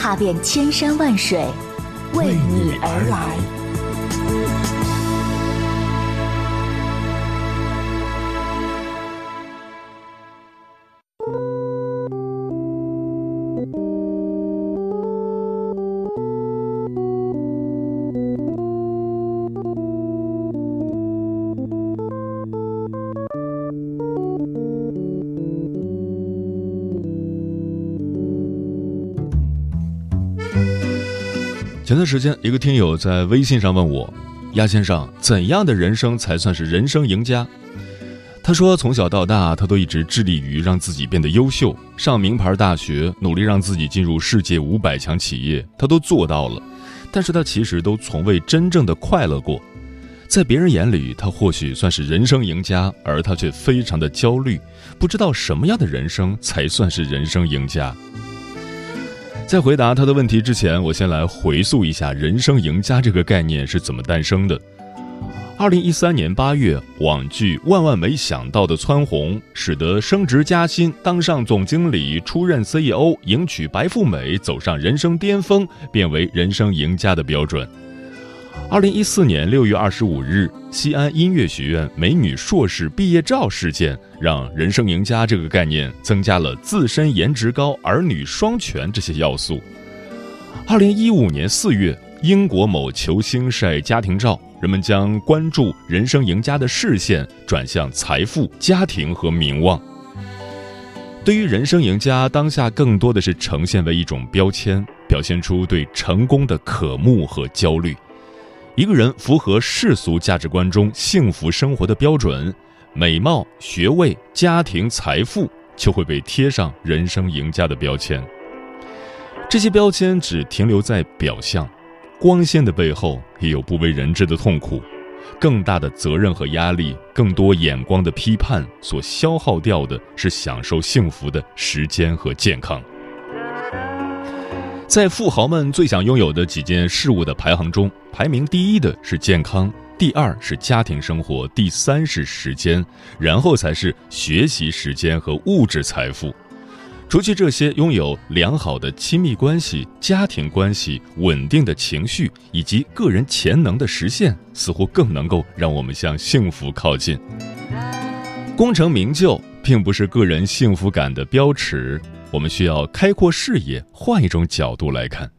踏遍千山万水，为你而来。前段时间，一个听友在微信上问我：“鸭先生，怎样的人生才算是人生赢家？”他说：“从小到大，他都一直致力于让自己变得优秀，上名牌大学，努力让自己进入世界五百强企业，他都做到了。但是他其实都从未真正的快乐过。在别人眼里，他或许算是人生赢家，而他却非常的焦虑，不知道什么样的人生才算是人生赢家。”在回答他的问题之前，我先来回溯一下“人生赢家”这个概念是怎么诞生的。二零一三年八月，网剧《万万没想到的蹿红》使得升职加薪、当上总经理、出任 CEO、迎娶白富美、走上人生巅峰，变为人生赢家的标准。二零一四年六月二十五日，西安音乐学院美女硕士毕业照事件，让“人生赢家”这个概念增加了自身颜值高、儿女双全这些要素。二零一五年四月，英国某球星晒家庭照，人们将关注“人生赢家”的视线转向财富、家庭和名望。对于“人生赢家”，当下更多的是呈现为一种标签，表现出对成功的渴慕和焦虑。一个人符合世俗价值观中幸福生活的标准，美貌、学位、家庭、财富就会被贴上人生赢家的标签。这些标签只停留在表象，光鲜的背后也有不为人知的痛苦，更大的责任和压力，更多眼光的批判，所消耗掉的是享受幸福的时间和健康。在富豪们最想拥有的几件事物的排行中，排名第一的是健康，第二是家庭生活，第三是时间，然后才是学习时间和物质财富。除去这些，拥有良好的亲密关系、家庭关系、稳定的情绪以及个人潜能的实现，似乎更能够让我们向幸福靠近。功成名就并不是个人幸福感的标尺。我们需要开阔视野，换一种角度来看。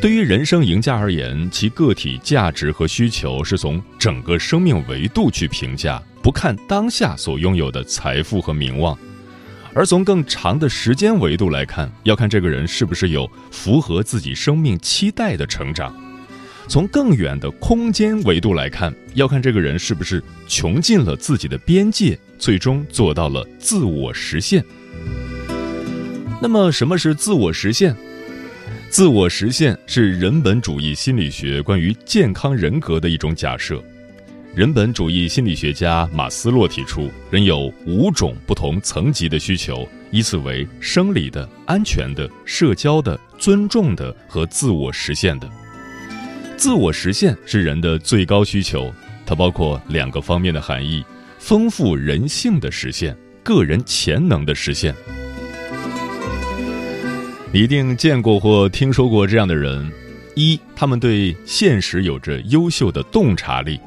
对于人生赢家而言，其个体价值和需求是从整个生命维度去评价，不看当下所拥有的财富和名望；而从更长的时间维度来看，要看这个人是不是有符合自己生命期待的成长；从更远的空间维度来看，要看这个人是不是穷尽了自己的边界，最终做到了自我实现。那么，什么是自我实现？自我实现是人本主义心理学关于健康人格的一种假设。人本主义心理学家马斯洛提出，人有五种不同层级的需求，依次为生理的、安全的、社交的、尊重的和自我实现的。自我实现是人的最高需求，它包括两个方面的含义：丰富人性的实现，个人潜能的实现。你一定见过或听说过这样的人：一，他们对现实有着优秀的洞察力，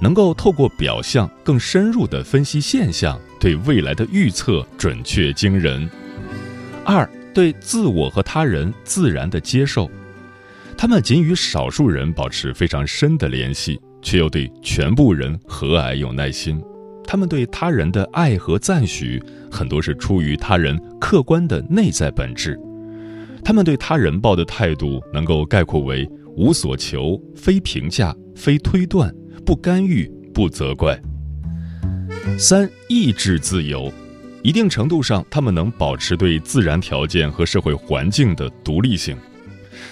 能够透过表象更深入地分析现象，对未来的预测准确惊人；二，对自我和他人自然的接受，他们仅与少数人保持非常深的联系，却又对全部人和蔼有耐心。他们对他人的爱和赞许，很多是出于他人客观的内在本质。他们对他人抱的态度能够概括为无所求、非评价、非推断、不干预、不责怪。三、意志自由，一定程度上，他们能保持对自然条件和社会环境的独立性，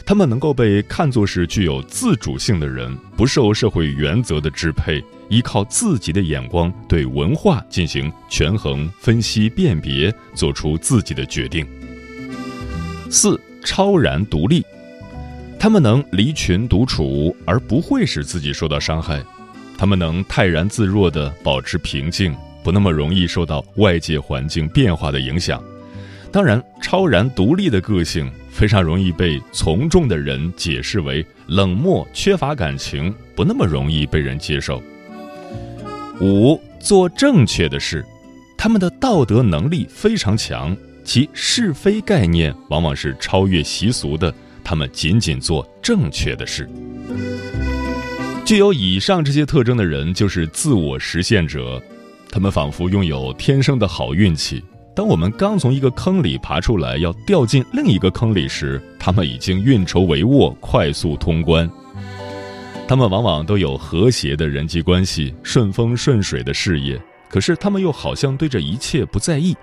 他们能够被看作是具有自主性的人，不受社会原则的支配，依靠自己的眼光对文化进行权衡、分析、辨别，做出自己的决定。四超然独立，他们能离群独处，而不会使自己受到伤害；他们能泰然自若地保持平静，不那么容易受到外界环境变化的影响。当然，超然独立的个性非常容易被从众的人解释为冷漠、缺乏感情，不那么容易被人接受。五做正确的事，他们的道德能力非常强，其是非概念往往是超越习俗的。他们仅仅做正确的事。具有以上这些特征的人，就是自我实现者，他们仿佛拥有天生的好运气。当我们刚从一个坑里爬出来，要掉进另一个坑里时，他们已经运筹帷幄，快速通关。他们往往都有和谐的人际关系，顺风顺水的事业，可是他们又好像对这一切不在意。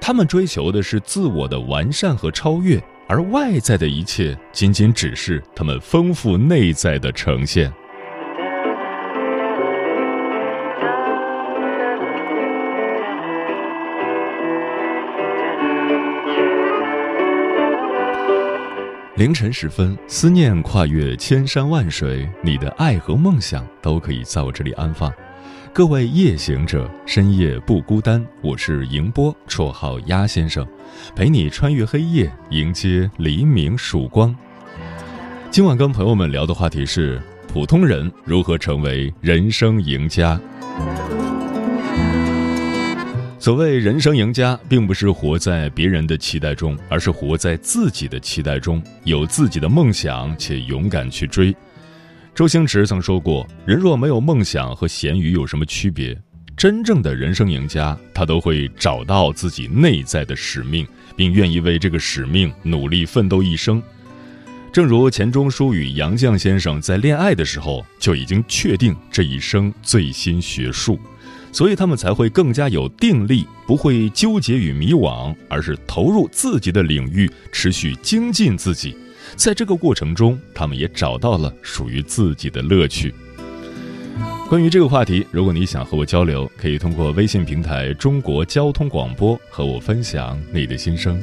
他们追求的是自我的完善和超越，而外在的一切仅仅只是他们丰富内在的呈现。凌晨时分，思念跨越千山万水，你的爱和梦想都可以在我这里安放。各位夜行者，深夜不孤单。我是迎波，绰号鸭先生，陪你穿越黑夜，迎接黎明曙光。今晚跟朋友们聊的话题是：普通人如何成为人生赢家。所谓人生赢家，并不是活在别人的期待中，而是活在自己的期待中，有自己的梦想且勇敢去追。周星驰曾说过：“人若没有梦想，和咸鱼有什么区别？”真正的人生赢家，他都会找到自己内在的使命，并愿意为这个使命努力奋斗一生。正如钱钟书与杨绛先生在恋爱的时候就已经确定这一生最新学术。所以他们才会更加有定力，不会纠结与迷惘，而是投入自己的领域，持续精进自己。在这个过程中，他们也找到了属于自己的乐趣。关于这个话题，如果你想和我交流，可以通过微信平台“中国交通广播”和我分享你的心声。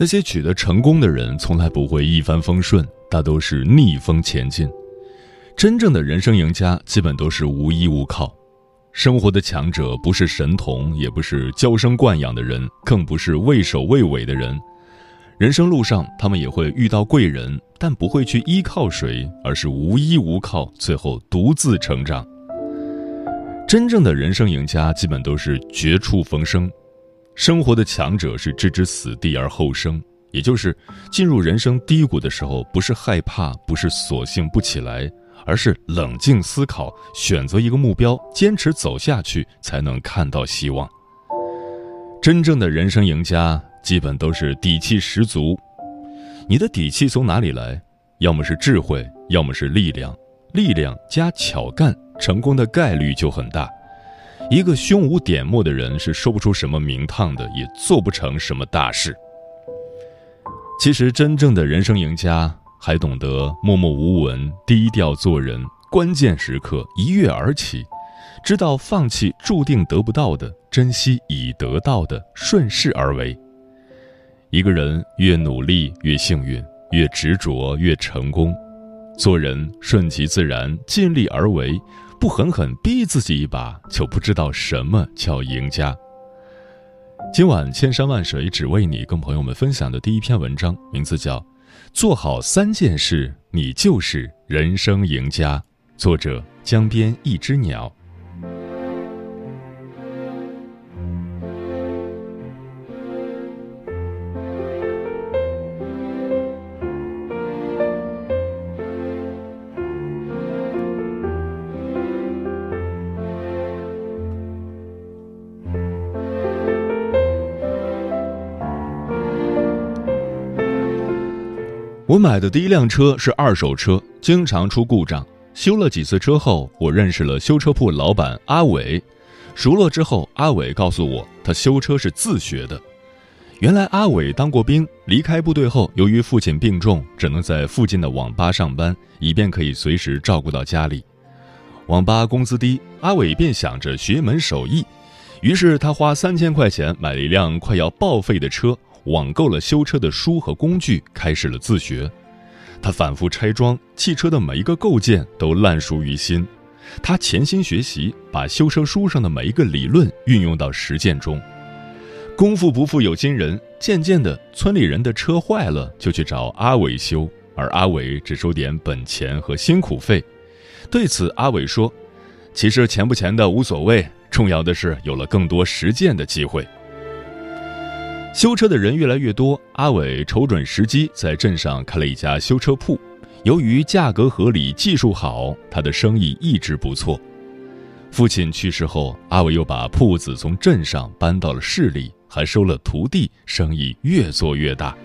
那些取得成功的人，从来不会一帆风顺，大都是逆风前进。真正的人生赢家，基本都是无依无靠。生活的强者，不是神童，也不是娇生惯养的人，更不是畏首畏尾的人。人生路上，他们也会遇到贵人，但不会去依靠谁，而是无依无靠，最后独自成长。真正的人生赢家，基本都是绝处逢生。生活的强者是置之死地而后生，也就是进入人生低谷的时候，不是害怕，不是索性不起来，而是冷静思考，选择一个目标，坚持走下去，才能看到希望。真正的人生赢家，基本都是底气十足。你的底气从哪里来？要么是智慧，要么是力量。力量加巧干，成功的概率就很大。一个胸无点墨的人是说不出什么名堂的，也做不成什么大事。其实，真正的人生赢家还懂得默默无闻、低调做人，关键时刻一跃而起，知道放弃注定得不到的，珍惜已得到的，顺势而为。一个人越努力越幸运，越执着越成功。做人顺其自然，尽力而为，不狠狠逼自己一把，就不知道什么叫赢家。今晚千山万水只为你，跟朋友们分享的第一篇文章，名字叫《做好三件事，你就是人生赢家》，作者江边一只鸟。买的第一辆车是二手车，经常出故障。修了几次车后，我认识了修车铺老板阿伟。熟络之后，阿伟告诉我，他修车是自学的。原来阿伟当过兵，离开部队后，由于父亲病重，只能在附近的网吧上班，以便可以随时照顾到家里。网吧工资低，阿伟便想着学门手艺，于是他花三千块钱买了一辆快要报废的车。网购了修车的书和工具，开始了自学。他反复拆装汽车的每一个构件，都烂熟于心。他潜心学习，把修车书上的每一个理论运用到实践中。功夫不负有心人，渐渐的，村里人的车坏了就去找阿伟修，而阿伟只收点本钱和辛苦费。对此，阿伟说：“其实钱不钱的无所谓，重要的是有了更多实践的机会。”修车的人越来越多，阿伟瞅准时机，在镇上开了一家修车铺。由于价格合理、技术好，他的生意一直不错。父亲去世后，阿伟又把铺子从镇上搬到了市里，还收了徒弟，生意越做越大。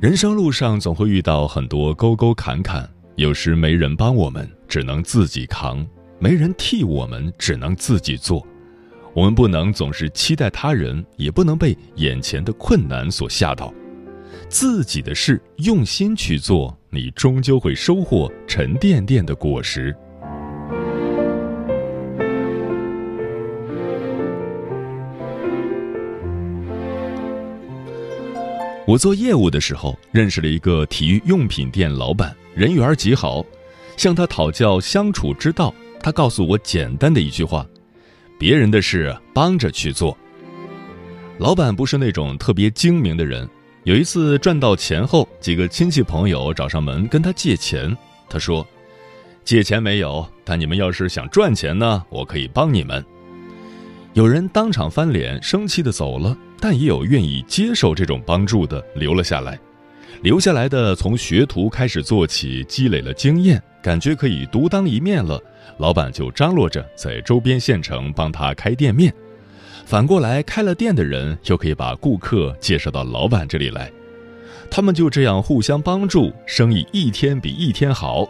人生路上总会遇到很多沟沟坎坎，有时没人帮我们，只能自己扛；没人替我们，只能自己做。我们不能总是期待他人，也不能被眼前的困难所吓倒。自己的事用心去做，你终究会收获沉甸甸的果实。我做业务的时候，认识了一个体育用品店老板，人缘极好。向他讨教相处之道，他告诉我简单的一句话。别人的事帮着去做。老板不是那种特别精明的人。有一次赚到钱后，几个亲戚朋友找上门跟他借钱。他说：“借钱没有，但你们要是想赚钱呢，我可以帮你们。”有人当场翻脸，生气的走了，但也有愿意接受这种帮助的留了下来。留下来的从学徒开始做起，积累了经验，感觉可以独当一面了。老板就张罗着在周边县城帮他开店面，反过来开了店的人又可以把顾客介绍到老板这里来，他们就这样互相帮助，生意一天比一天好。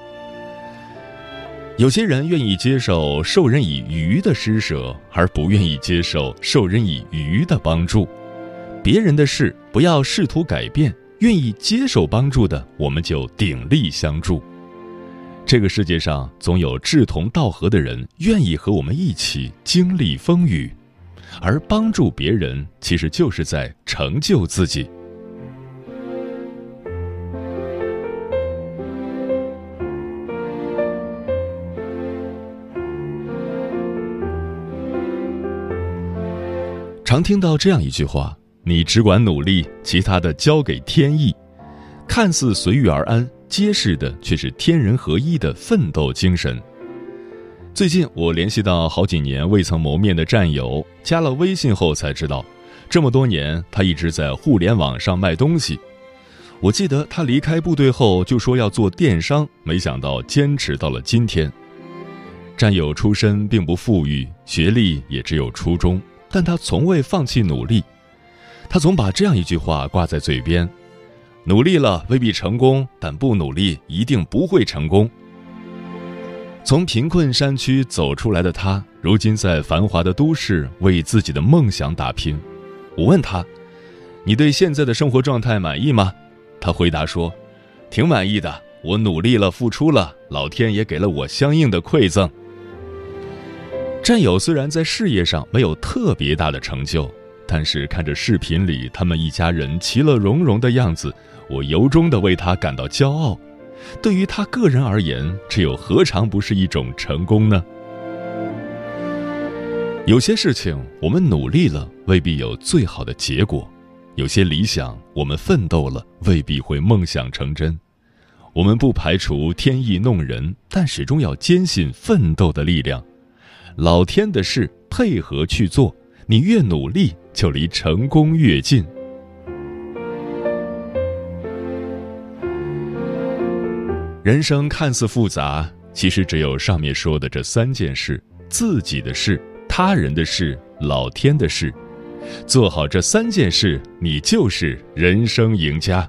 有些人愿意接受授人以鱼的施舍，而不愿意接受授人以渔的帮助。别人的事不要试图改变，愿意接受帮助的，我们就鼎力相助。这个世界上总有志同道合的人，愿意和我们一起经历风雨，而帮助别人，其实就是在成就自己。常听到这样一句话：“你只管努力，其他的交给天意。”看似随遇而安。揭示的却是天人合一的奋斗精神。最近我联系到好几年未曾谋面的战友，加了微信后才知道，这么多年他一直在互联网上卖东西。我记得他离开部队后就说要做电商，没想到坚持到了今天。战友出身并不富裕，学历也只有初中，但他从未放弃努力。他总把这样一句话挂在嘴边。努力了未必成功，但不努力一定不会成功。从贫困山区走出来的他，如今在繁华的都市为自己的梦想打拼。我问他：“你对现在的生活状态满意吗？”他回答说：“挺满意的，我努力了，付出了，老天也给了我相应的馈赠。”战友虽然在事业上没有特别大的成就，但是看着视频里他们一家人其乐融融的样子，我由衷的为他感到骄傲。对于他个人而言，这又何尝不是一种成功呢？有些事情我们努力了，未必有最好的结果；有些理想我们奋斗了，未必会梦想成真。我们不排除天意弄人，但始终要坚信奋斗的力量。老天的事，配合去做，你越努力，就离成功越近。人生看似复杂，其实只有上面说的这三件事：自己的事、他人的事、老天的事。做好这三件事，你就是人生赢家。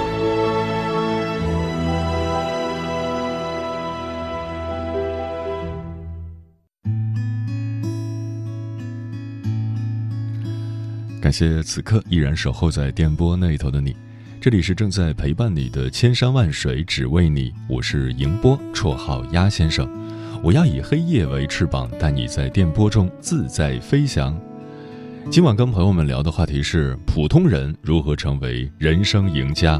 感谢此刻依然守候在电波那一头的你，这里是正在陪伴你的千山万水只为你，我是迎波，绰号鸭先生。我要以黑夜为翅膀，带你在电波中自在飞翔。今晚跟朋友们聊的话题是：普通人如何成为人生赢家？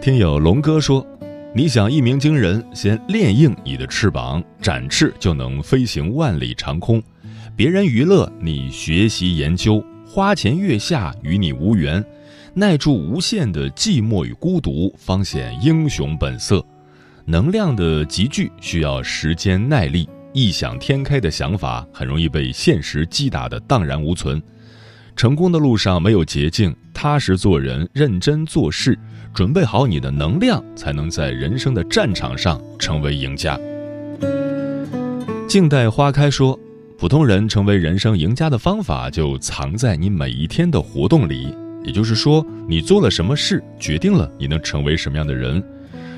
听友龙哥说，你想一鸣惊人，先练硬你的翅膀，展翅就能飞行万里长空。别人娱乐你学习研究，花前月下与你无缘，耐住无限的寂寞与孤独，方显英雄本色。能量的集聚需要时间耐力，异想天开的想法很容易被现实击打的荡然无存。成功的路上没有捷径，踏实做人，认真做事，准备好你的能量，才能在人生的战场上成为赢家。静待花开说。普通人成为人生赢家的方法，就藏在你每一天的活动里。也就是说，你做了什么事，决定了你能成为什么样的人。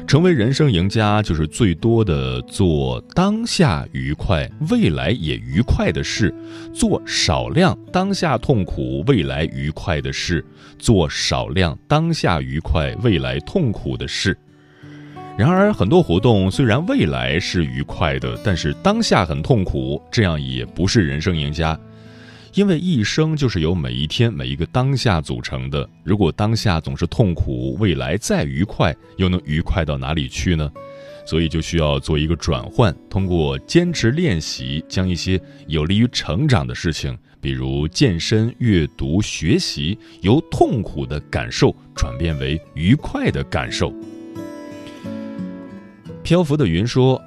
成为人生赢家，就是最多的做当下愉快、未来也愉快的事，做少量当下痛苦、未来愉快的事，做少量当下愉快、未来痛苦的事。然而，很多活动虽然未来是愉快的，但是当下很痛苦，这样也不是人生赢家。因为一生就是由每一天每一个当下组成的。如果当下总是痛苦，未来再愉快，又能愉快到哪里去呢？所以就需要做一个转换，通过坚持练习，将一些有利于成长的事情，比如健身、阅读、学习，由痛苦的感受转变为愉快的感受。漂浮的云说：“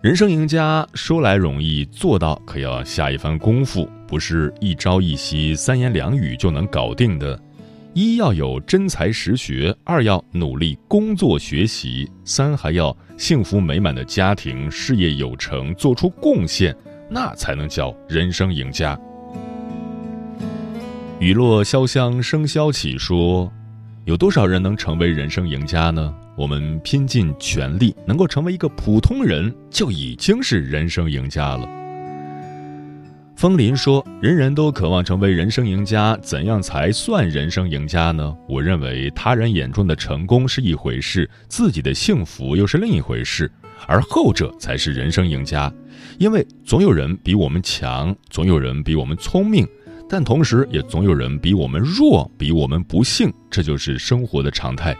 人生赢家说来容易，做到可要下一番功夫，不是一朝一夕、三言两语就能搞定的。一要有真才实学，二要努力工作学习，三还要幸福美满的家庭、事业有成，做出贡献，那才能叫人生赢家。”雨落潇湘声萧起说：“有多少人能成为人生赢家呢？”我们拼尽全力，能够成为一个普通人，就已经是人生赢家了。风林说：“人人都渴望成为人生赢家，怎样才算人生赢家呢？”我认为，他人眼中的成功是一回事，自己的幸福又是另一回事，而后者才是人生赢家。因为总有人比我们强，总有人比我们聪明，但同时也总有人比我们弱，比我们不幸，这就是生活的常态。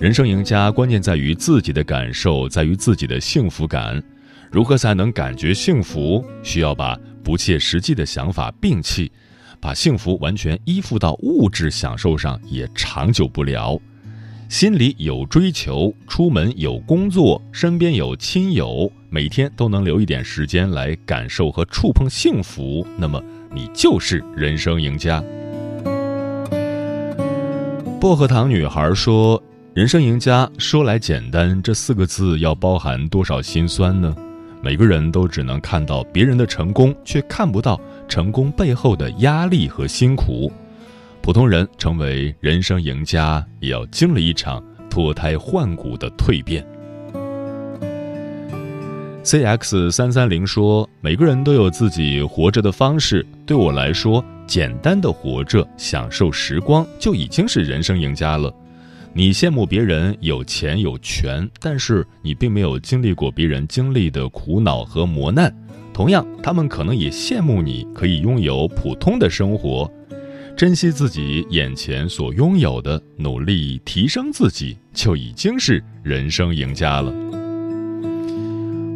人生赢家关键在于自己的感受，在于自己的幸福感。如何才能感觉幸福？需要把不切实际的想法摒弃，把幸福完全依附到物质享受上，也长久不了。心里有追求，出门有工作，身边有亲友，每天都能留一点时间来感受和触碰幸福，那么你就是人生赢家。薄荷糖女孩说：“人生赢家说来简单，这四个字要包含多少心酸呢？”每个人都只能看到别人的成功，却看不到成功背后的压力和辛苦。普通人成为人生赢家，也要经历一场脱胎换骨的蜕变。C X 三三零说：“每个人都有自己活着的方式，对我来说，简单的活着，享受时光，就已经是人生赢家了。”你羡慕别人有钱有权，但是你并没有经历过别人经历的苦恼和磨难。同样，他们可能也羡慕你可以拥有普通的生活。珍惜自己眼前所拥有的，努力提升自己，就已经是人生赢家了。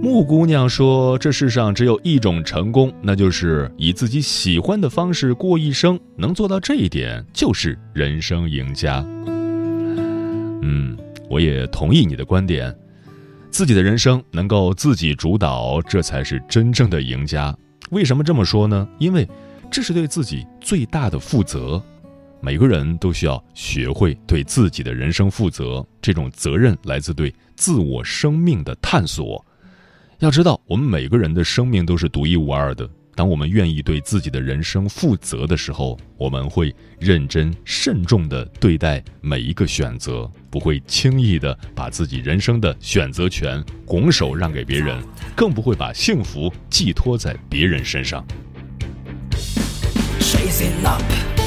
木姑娘说：“这世上只有一种成功，那就是以自己喜欢的方式过一生。能做到这一点，就是人生赢家。”嗯，我也同意你的观点，自己的人生能够自己主导，这才是真正的赢家。为什么这么说呢？因为这是对自己最大的负责。每个人都需要学会对自己的人生负责，这种责任来自对自我生命的探索。要知道，我们每个人的生命都是独一无二的。当我们愿意对自己的人生负责的时候，我们会认真慎重地对待每一个选择，不会轻易地把自己人生的选择权拱手让给别人，更不会把幸福寄托在别人身上。struggle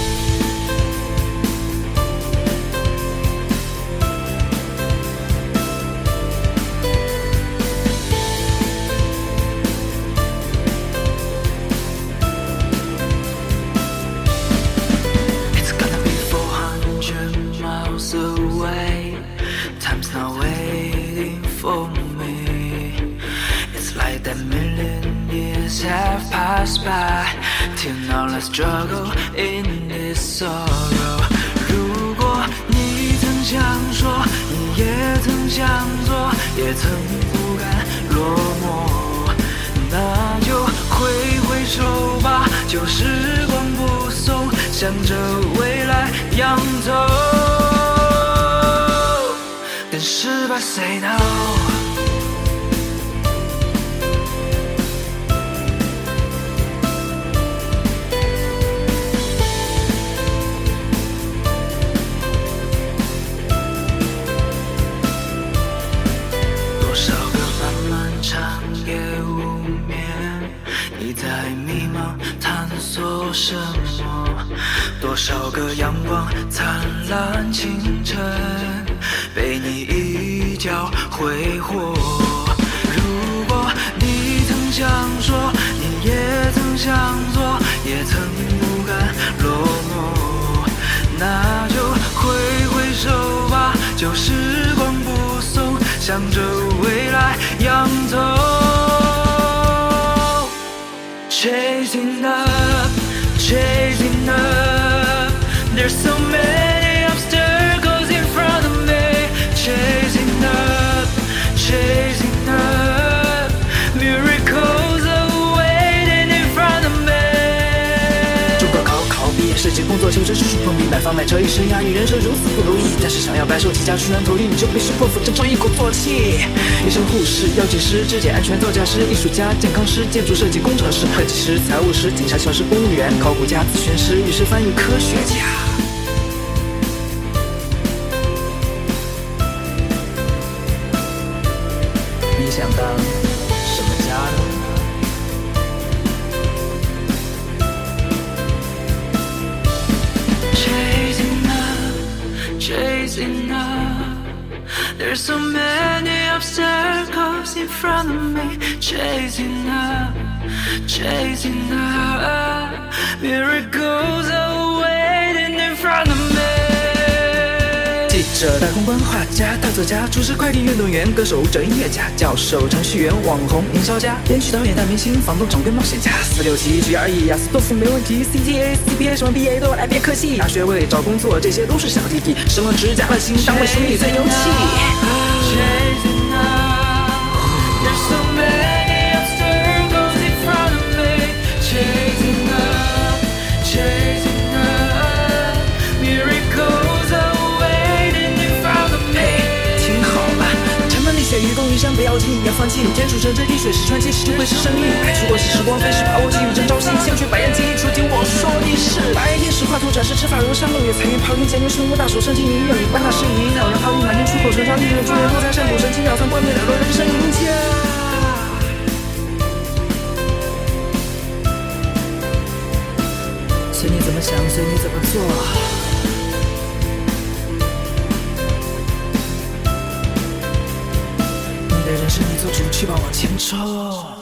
旧时光不送，向着未来扬走。跟失败 say no。什么？多少个阳光灿烂清晨，被你一脚挥霍。如果你曾想说，你也曾想做，也曾不甘落寞，那就挥挥手吧，旧时工作求职处处碰壁，买房买车一生压抑，人生如此不如意。但是想要白手起家出人头地，你就必须破釜沉舟，一鼓作气。医生、护士、药剂师、质检安全造价师、艺术家、健康师、建筑设计工程师、会计师、财务师、警察、教师、公务员、考古家、咨询师、律师、翻译、科学家。你想当 chasing up. There's so many obstacles in front of me, chasing up, chasing up. Miracles are waiting in front of me. 者、大公关、画家、大作家、厨师、快递、运动员、歌手、舞者、音乐家、教授、程序员、网红、营销家、编剧、导演、大明星、房东、掌柜、冒险家，四六级、GRE、雅思、托福没问题，CTA、CPA 什么 BA 都要来别客气，拿学位、找工作，这些都是小弟弟，升了职加了薪，当了兄弟最牛气。放弃。天出神，这滴水是传奇，是智慧是生命。爱出过是时光飞逝，把握机遇真朝夕。相学百言经，出听我说的是。白天使画图展示，吃法如山漏月财运抛云前面顺无大手伸进云愿里，万大事宜，让人好运满天出口成章，利润祝愿多财山谷神奇妙算，冠冕了落人生赢家。随你怎么想，随你怎么做。是你做主，去吧，往前冲。